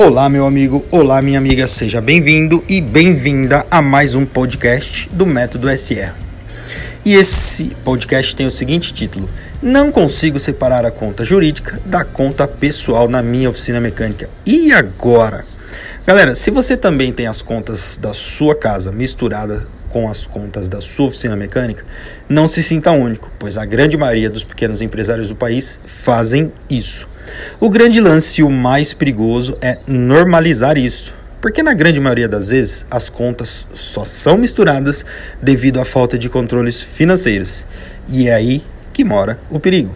Olá, meu amigo, olá, minha amiga, seja bem-vindo e bem-vinda a mais um podcast do Método SR. E esse podcast tem o seguinte título: Não consigo separar a conta jurídica da conta pessoal na minha oficina mecânica. E agora? Galera, se você também tem as contas da sua casa misturada com as contas da sua oficina mecânica, não se sinta único, pois a grande maioria dos pequenos empresários do país fazem isso. O grande lance o mais perigoso é normalizar isso, porque na grande maioria das vezes as contas só são misturadas devido à falta de controles financeiros. E é aí que mora o perigo.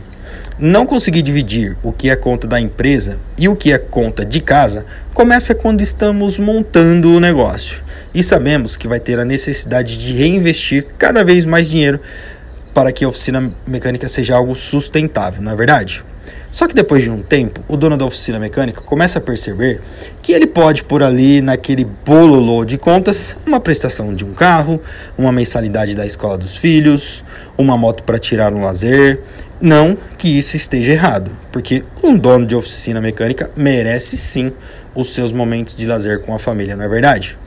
Não conseguir dividir o que é conta da empresa e o que é conta de casa começa quando estamos montando o negócio e sabemos que vai ter a necessidade de reinvestir cada vez mais dinheiro para que a oficina mecânica seja algo sustentável, não é verdade? Só que depois de um tempo, o dono da oficina mecânica começa a perceber que ele pode pôr ali naquele bololô de contas uma prestação de um carro, uma mensalidade da escola dos filhos, uma moto para tirar no lazer. Não que isso esteja errado, porque um dono de oficina mecânica merece sim os seus momentos de lazer com a família, não é verdade?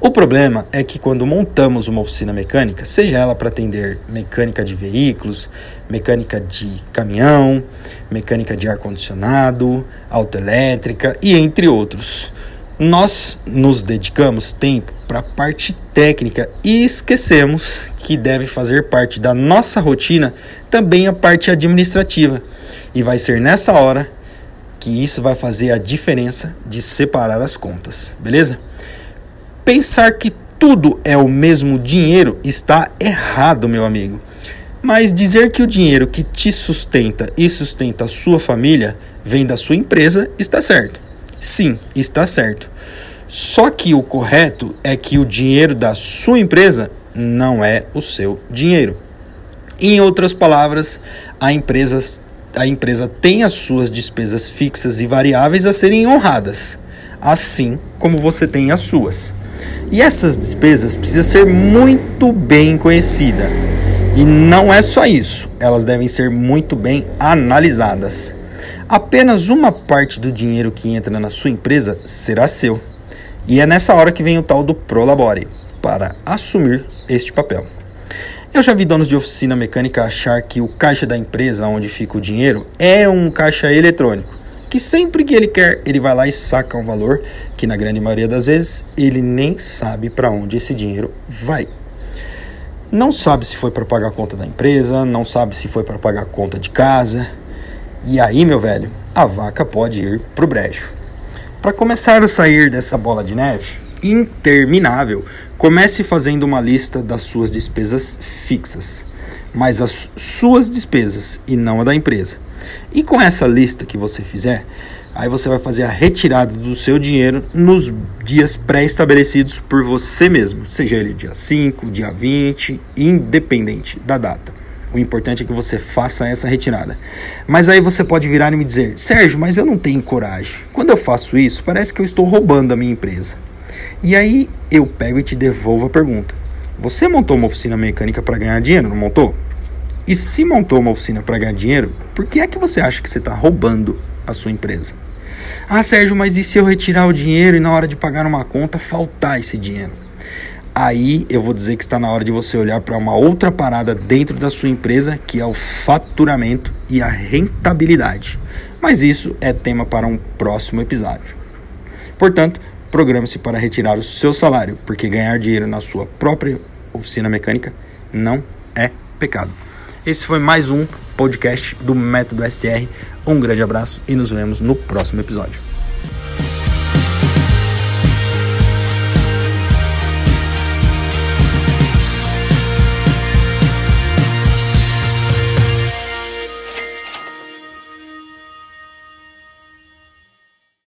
O problema é que quando montamos uma oficina mecânica, seja ela para atender mecânica de veículos, mecânica de caminhão, mecânica de ar-condicionado, autoelétrica e entre outros, nós nos dedicamos tempo para a parte técnica e esquecemos que deve fazer parte da nossa rotina também a parte administrativa. E vai ser nessa hora que isso vai fazer a diferença de separar as contas, beleza? Pensar que tudo é o mesmo dinheiro está errado, meu amigo. Mas dizer que o dinheiro que te sustenta e sustenta a sua família vem da sua empresa está certo. Sim, está certo. Só que o correto é que o dinheiro da sua empresa não é o seu dinheiro. Em outras palavras, a empresa, a empresa tem as suas despesas fixas e variáveis a serem honradas, assim como você tem as suas. E essas despesas precisam ser muito bem conhecidas. E não é só isso, elas devem ser muito bem analisadas. Apenas uma parte do dinheiro que entra na sua empresa será seu. E é nessa hora que vem o tal do Prolabore, para assumir este papel. Eu já vi donos de oficina mecânica achar que o caixa da empresa onde fica o dinheiro é um caixa eletrônico que sempre que ele quer, ele vai lá e saca um valor que na grande maioria das vezes ele nem sabe para onde esse dinheiro vai. Não sabe se foi para pagar a conta da empresa, não sabe se foi para pagar a conta de casa. E aí, meu velho, a vaca pode ir pro brejo. Para começar a sair dessa bola de neve interminável, comece fazendo uma lista das suas despesas fixas, mas as suas despesas e não a da empresa. E com essa lista que você fizer, aí você vai fazer a retirada do seu dinheiro nos dias pré-estabelecidos por você mesmo, seja ele dia 5, dia 20, independente da data. O importante é que você faça essa retirada. Mas aí você pode virar e me dizer: Sérgio, mas eu não tenho coragem. Quando eu faço isso, parece que eu estou roubando a minha empresa. E aí eu pego e te devolvo a pergunta: Você montou uma oficina mecânica para ganhar dinheiro, não montou? E se montou uma oficina para ganhar dinheiro, por que é que você acha que você está roubando a sua empresa? Ah, Sérgio, mas e se eu retirar o dinheiro e na hora de pagar uma conta faltar esse dinheiro? Aí eu vou dizer que está na hora de você olhar para uma outra parada dentro da sua empresa, que é o faturamento e a rentabilidade. Mas isso é tema para um próximo episódio. Portanto, programe-se para retirar o seu salário, porque ganhar dinheiro na sua própria oficina mecânica não é pecado. Esse foi mais um podcast do Método SR. Um grande abraço e nos vemos no próximo episódio.